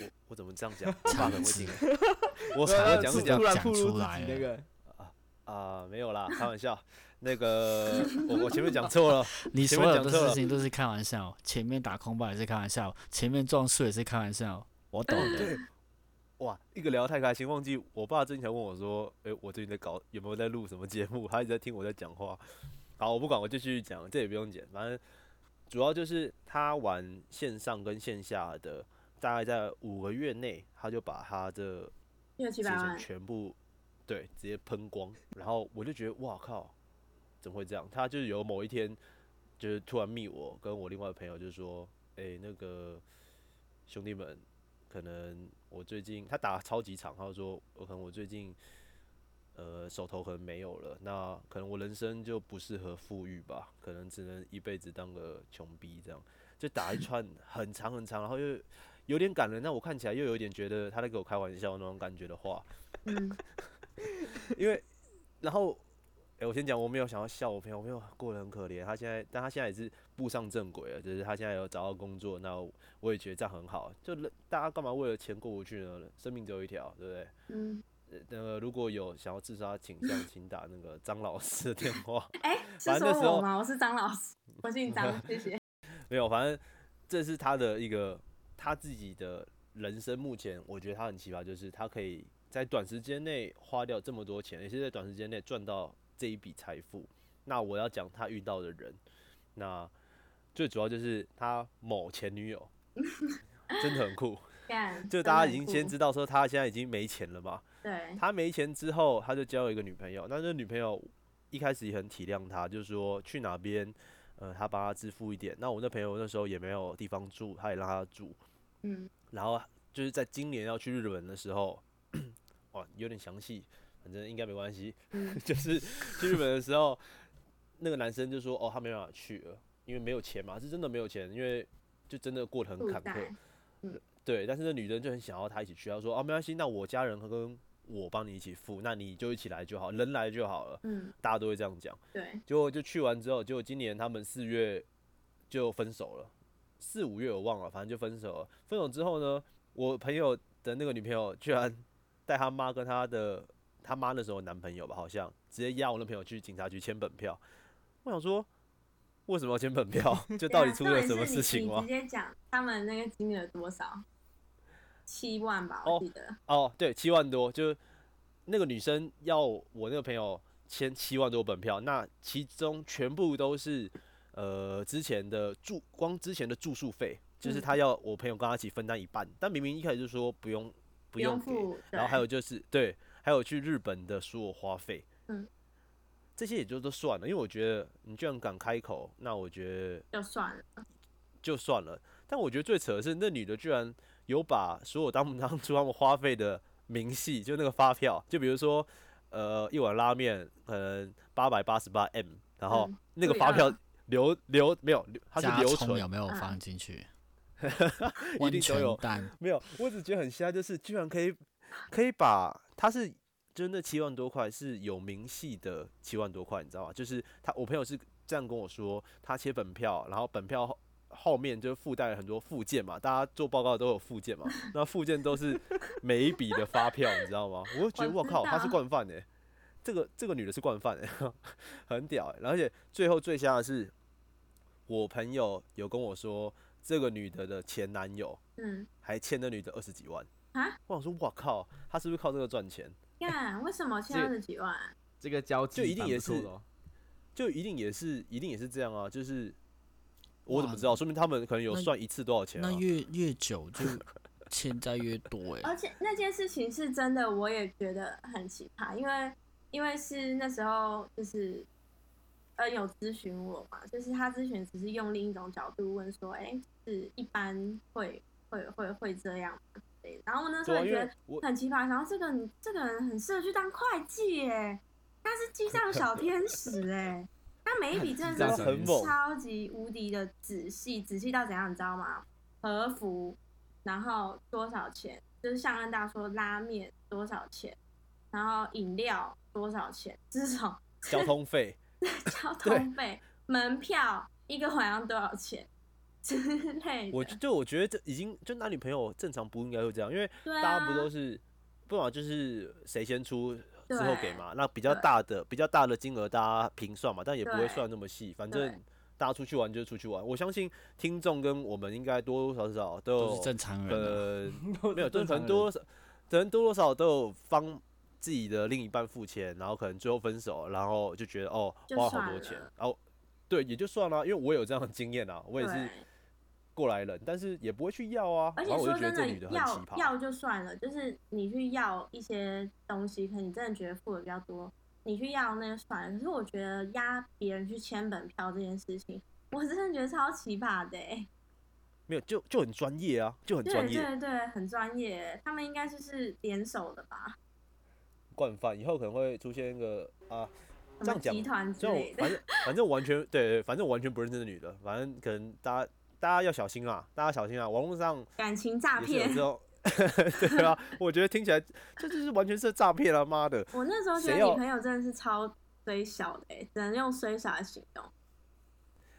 我我怎么这样讲？我爸可能会听，我常常讲是讲讲出来那个，啊啊，没有啦，开玩笑，那个我我前面讲错了，你所有的事情都是开玩笑，前面打空包也是开玩笑，前面撞树也是开玩笑，我懂的。哇，一个聊得太开心，忘记我爸最近才问我说，诶、我最近在搞有没有在录什么节目，他一直在听我在讲话。好，我不管，我就继续讲，这也不用剪，反正主要就是他玩线上跟线下的，大概在五个月内，他就把他的六七这些钱百万，全部对直接喷光，然后我就觉得哇靠，怎么会这样？他就是有某一天就是突然密我跟我另外的朋友，就是说，诶、那个兄弟们，可能我最近他打超级场，他就说我可能我最近呃手头可能没有了，那可能我人生就不适合富裕吧，可能只能一辈子当个穷逼这样，就打一串很长很长，然后又有点感人，但我看起来又有点觉得他在跟我开玩笑那种感觉的话，嗯，因为然后。哎、我先讲，我没有想要笑我朋友，我朋友过得很可怜。他现在，但他现在也是步上正轨了，就是他现在有找到工作，那我也觉得这样很好。就人大家干嘛为了钱过不去呢？生命只有一条，对不对？嗯，呃那个如果有想要自杀倾向，请打那个张老师的电话。哎，是说我吗？我是张老师，我姓张，谢谢。没有，反正这是他的一个他自己的人生。目前我觉得他很奇葩，就是他可以在短时间内花掉这么多钱，也是在短时间内赚到这一笔财富。那我要讲他遇到的人，那最主要就是他某前女友，真的很酷。就大家已经先知道说他现在已经没钱了嘛，对，他没钱之后，他就交了一个女朋友。那这女朋友一开始也很体谅他，就是说去哪边，呃，他帮他支付一点。那我那朋友那时候也没有地方住，他也让他住。嗯，然后就是在今年要去日本的时候，哇，有点详细，反正应该没关系。嗯 就是去日本的时候，那个男生就说：“哦，他没办法去了，因为没有钱嘛，是真的没有钱，因为就真的过得很坎坷。嗯，对，但是那女人就很想要他一起去，她说：“哦，没关系，那我家人跟我帮你一起付，那你就一起来就好，人来就好了。”嗯，大家都会这样讲。对，结果就去完之后，结果今年他们四月就分手了，四五月我忘了，反正就分手了。分手之后呢，我朋友的那个女朋友居然带他妈跟他的他妈那时候男朋友吧，好像直接押我那朋友去警察局签本票。我想说，为什么要签本票？就到底出了什么事情吗 直？接讲他们那个金额多少？七万吧，哦我记得。哦，对，七万多，就那个女生要我那个朋友签七万多本票，那其中全部都是呃之前的住光之前的住宿费，就是嗯他要我朋友跟她一起分担一半，但明明一开始就说不用不用给，然后还有就是对，还有去日本的所有花费，嗯，这些也就都算了，因为我觉得你居然敢开口，那我觉得就算了。就算了。但我觉得最扯的是，那女的居然有把所有当 当初他们花费的明细，就那个发票，就比如说，呃，一碗拉面可能八百八十八 M，然后嗯那个发票 留留没有，留它是加留存，有没有嗯放进去？一定都有没有。我只觉得很瞎，就是居然可以可以把它是。就是那七万多块是有明细的七万多块，你知道吗？就是他，我朋友是这样跟我说，他切本票，然后本票后后面就附带了很多附件嘛，大家做报告都有附件嘛，那附件都是每一笔的发票，你知道吗？我就觉得我靠，她是惯犯哎、这个这个女的是惯犯哎、很屌哎、而且最后最瞎的是，我朋友有跟我说，这个女的的前男友嗯，还欠那女的二十几万啊！我想说，我靠，他是不是靠这个赚钱？呀为什么欠这二十几万？这个交际就一定也是就一定也是一定也是这样啊，就是我怎么知道？说明他们可能有算一次多少钱啊那？越越久就欠债越多哎、而且那件事情是真的，我也觉得很奇葩，因为因为是那时候就是恩有咨询我嘛，就是他咨询只是用另一种角度问说，哎、是一般会会会会这样吗？之类的然后我那时候也觉得很奇葩，然后这个你这个人很适合去当会计耶，他是记账小天使哎，他每一笔真的是很猛超级无敌的仔细，仔细到怎样你知道吗？和服，然后多少钱？就是像恩大说拉面多少钱，然后饮料多少钱，这种交通费，交通费、门票一个晚上多少钱之类的。我就就我觉得这已经就男女朋友正常不应该会这样，因为大家不都是，不管就是谁先出之后给嘛，那比较大的比较大的金额大家平算嘛，但也不会算那么细，反正大家出去玩就是出去玩。我相信听众跟我们应该多多少少都有都是正常人、啊。呃 没有，就是可能多少，可能多多少少都有帮自己的另一半付钱，然后可能最后分手，然后就觉得哦就花好多钱，然后对也就算了，因为我有这样的经验啊，我也是对过来人，但是也不会去要啊，而且说真的要要就算了，就是你去要一些东西，可能你真的觉得付的比较多，你去要那个算了。可是我觉得压别人去签本票这件事情，我真的觉得超奇葩的、欸。没有就就很专业啊，就很专业，对对，很专业，他们应该就是联手的吧？惯犯，以后可能会出现一个啊。这样讲集团之类的。反正反正完全对对，反正我完全不认识的女的，反正可能大家大家要小心啊，大家小心啊，网络上感情诈骗 对啊，我觉得听起来这就是完全是诈骗了！妈的，我那时候觉得你朋友真的是超衰小的、欸，只能用衰小来形容。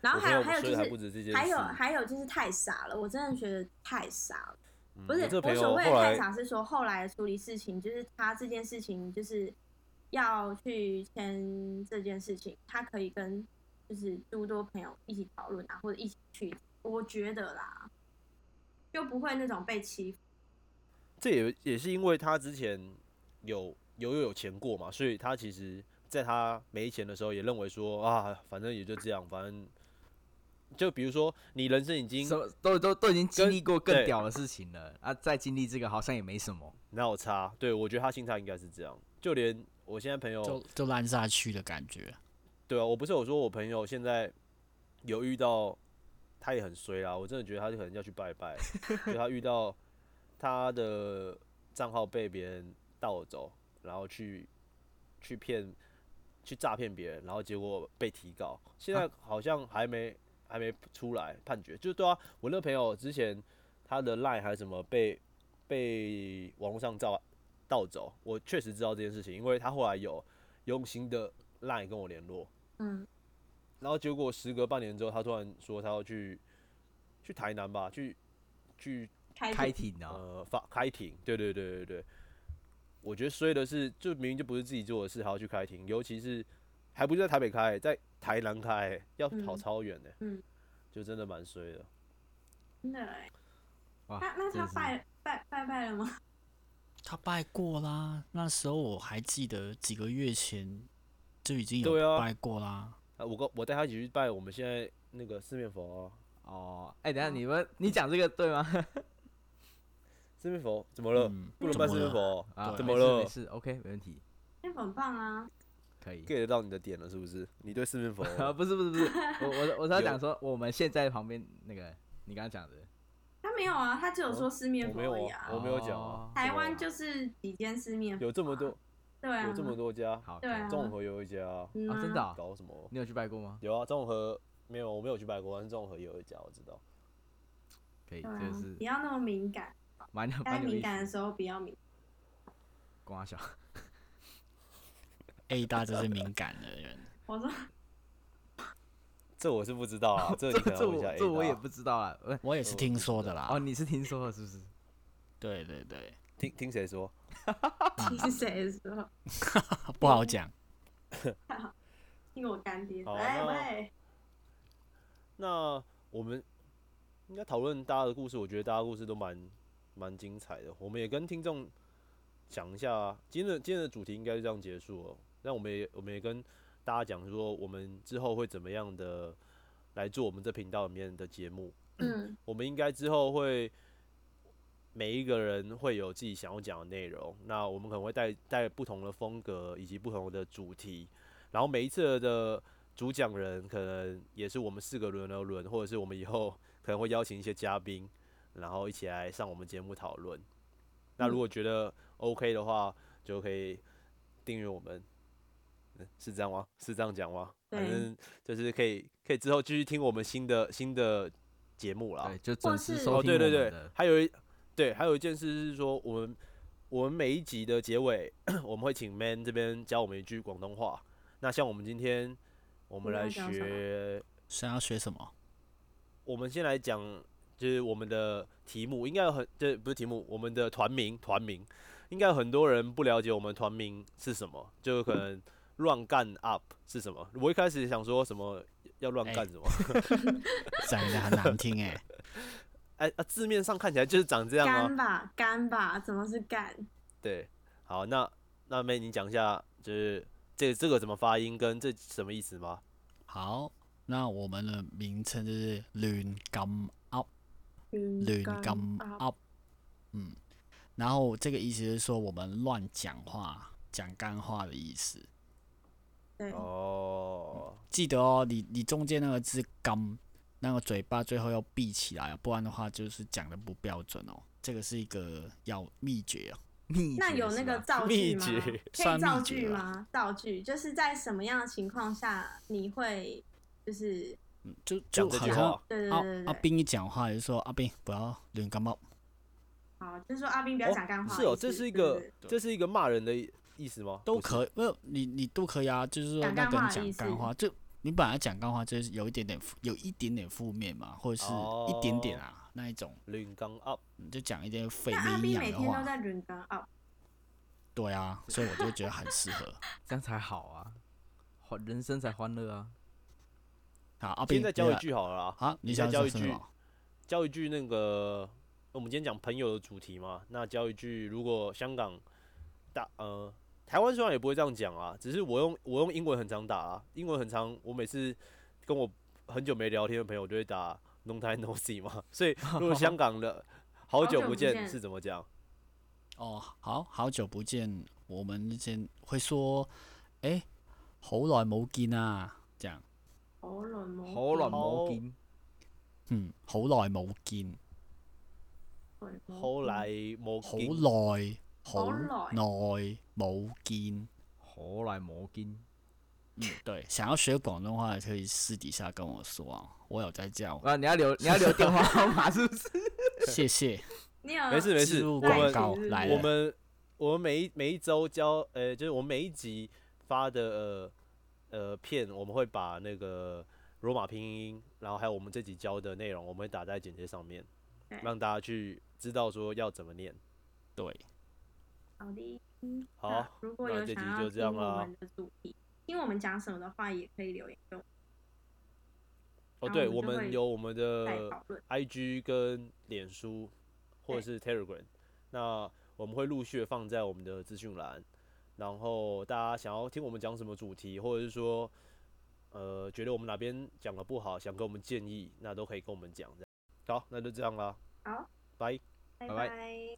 然后我还有还有就是还有还有就是太傻了，我真的觉得太傻了。不是嗯我所谓的太傻是说后来处理事情，就是他这件事情就是要去签这件事情，他可以跟就是诸多朋友一起讨论啊，或者一起去，我觉得啦，就不会那种被欺负。这也也是因为他之前有有有有钱过嘛，所以他其实在他没钱的时候也认为说啊，反正也就这样，反正就比如说你人生已经什么都都都已经经跟历过更屌的事情了啊，再经历这个好像也没什么。哪有差？对我觉得他心态应该是这样，就连我现在朋友就就烂下去的感觉。对啊，我不是有说我朋友现在有遇到，他也很衰啦。我真的觉得他就可能要去拜拜，就他遇到他的账号被别人盗走，然后去去骗、去诈骗别人，然后结果被提告，现在好像还没还没出来判决。就是对啊，我那个朋友之前他的 line 还是什么被被网络上盗盗走，我确实知道这件事情，因为他后来有用新的 line 跟我联络。嗯，然后结果时隔半年之后，他突然说他要去去台南吧，去去开开庭庭啊，呃发开庭，对对对对对。我觉得衰的是，就明明就不是自己做的事，还要去开庭，尤其是还不是在台北开，在台南开，要跑嗯超远的，嗯，就真的蛮衰的。真的哎。哇，那那他拜拜拜拜了吗？他拜过啦，那时候我还记得几个月前就已经有拜过啦。啊，我跟我带他一起去拜我们现在那个四面佛啊，哦，哎、等下你们你讲这个对吗？四面佛怎么了？嗯不能拜四面佛啊，怎么了没事没事？OK，没问题，四面佛很棒啊！可以。？get 到你的点了是不是？你对四面佛 啊，不是不是不 是，我我我是要讲说我们现在旁边那个你刚刚讲的，他没有啊，他只有说四面我没有佛而已啊。啊我没有讲台湾就是几间四面佛，有这么多，对啊，有这么多家，好，对啊中和有一家啊，嗯啊，真的、啊，搞什么？你有去拜过吗？有啊，中和没有，我没有去拜过，但是中和有一家我知道。可以，对啊这个是不要那么敏感，蛮该蛮有意思。敏感的时候不要敏。光小，A 大就是敏感的人，我说这我是不知道啊，这 这你可能这问一下我 A 这我也大不知道啊。呃我也是听说的啦。哦，你是听说的是不是？对对对，听听谁说？听谁的时候，不好讲。听我干爹。好喂那喂，那我们应该讨论大家的故事，我觉得大家的故事都蛮蛮精彩的。我们也跟听众讲一下，今天的今天的主题应该是这样结束了。那我们也我们也跟大家讲说，我们之后会怎么样的来做我们这频道里面的节目。嗯我们应该之后会每一个人会有自己想要讲的内容，那我们可能会带带不同的风格以及不同的主题，然后每一次的主讲人可能也是我们四个轮流轮，或者是我们以后可能会邀请一些嘉宾，然后一起来上我们节目讨论。那如果觉得 OK 的话，就可以订阅我们。嗯是这样吗？是这样讲吗？反正就是可以可以之后继续听我们新的新的节目了。对，就准时收听对对对我们的，。还有一对，还有一件事是说，我们我们每一集的结尾，我们会请 Man 这边教我们一句广东话。那像我们今天，我们来学，想要学什么？我们先来讲，就是我们的题目，应该有很，这不是题目，我们的团名，团名，应该有很多人不了解我们团名是什么，就可能乱干 up 是什么。我一开始想说什么要乱干哎什么，讲的很难听哎、哎、啊，字面上看起来就是长这样啊干。吧干吧，怎么是干？对，好，那那妹你讲一下，就是这这个怎么发音，跟这什么意思吗？好，那我们的名称就是亂咁 up，亂干 up，嗯，然后这个意思是说我们乱讲话、讲干话的意思。对，哦，记得哦，你你中间那个字“干”，那个嘴巴最后要闭起来，不然的话就是讲的不标准哦。这个是一个要秘诀哦。秘那有那个造句吗？可以算造句吗？造句就是在什么样的情况下你会就是嗯，就讲对对阿对对对，阿斌一讲话就说阿斌不要乱干 up，好，就是说阿斌不要讲干话。是哦，这是一个这是一个骂人的意思吗？都可以，没有你你都可以啊，就是说那跟讲干话，就你本来讲干话就是有一点点有一点点负面嘛，或者是一点点啊、那一种，乱刚 up，你就讲一点废那阿没营养的斌每天都，在轮干 up，对啊，所以我就觉得很适合。这样才好啊，欢人生才欢乐啊。好，阿斌现在教一句好了啦，啊，你你再想教一句？教一句那个，我们今天讲朋友的主题嘛，那教一句，如果香港大呃台湾虽然也不会这样讲啊，只是我用我用英文很常打啊，英文很常，我每次跟我很久没聊天的朋友，我就会打 long time no see 嘛，所以如果香港的好久好久不不见见是怎么讲？哦，好好久不见，我们之前會說，誒、好耐冇見啊，這樣，好耐冇好耐見冇見，嗯，好耐冇見，好耐冇好耐，好好耐耐冇見，好耐冇見。嗯，對，想要學廣東話，可以私底下跟我說啊，我有在教，啊，你要留你要留電話號碼是不是？謝謝，你有没事没事，我廣们告來了，我们我们每一每一周教，呃，就是我们每一集发的呃呃片，我们会把那个罗马拼音，然后还有我们这集教的内容，我们会打在简介上面，对。让大家去知道说要怎么念。對，好的。嗯好那如果那这集有想要就这样听我啦们的主题，听我们讲什么的话，也可以留言给我们。哦，对，我我们有我们的。IG 跟脸书或者是 Telegram，那我们会陆续放在我们的资讯栏。然后大家想要听我们讲什么主题，或者是说，呃，觉得我们哪边讲的不好，想给我们建议，那都可以跟我们讲。这样好，那就这样啦，好，拜。拜拜拜拜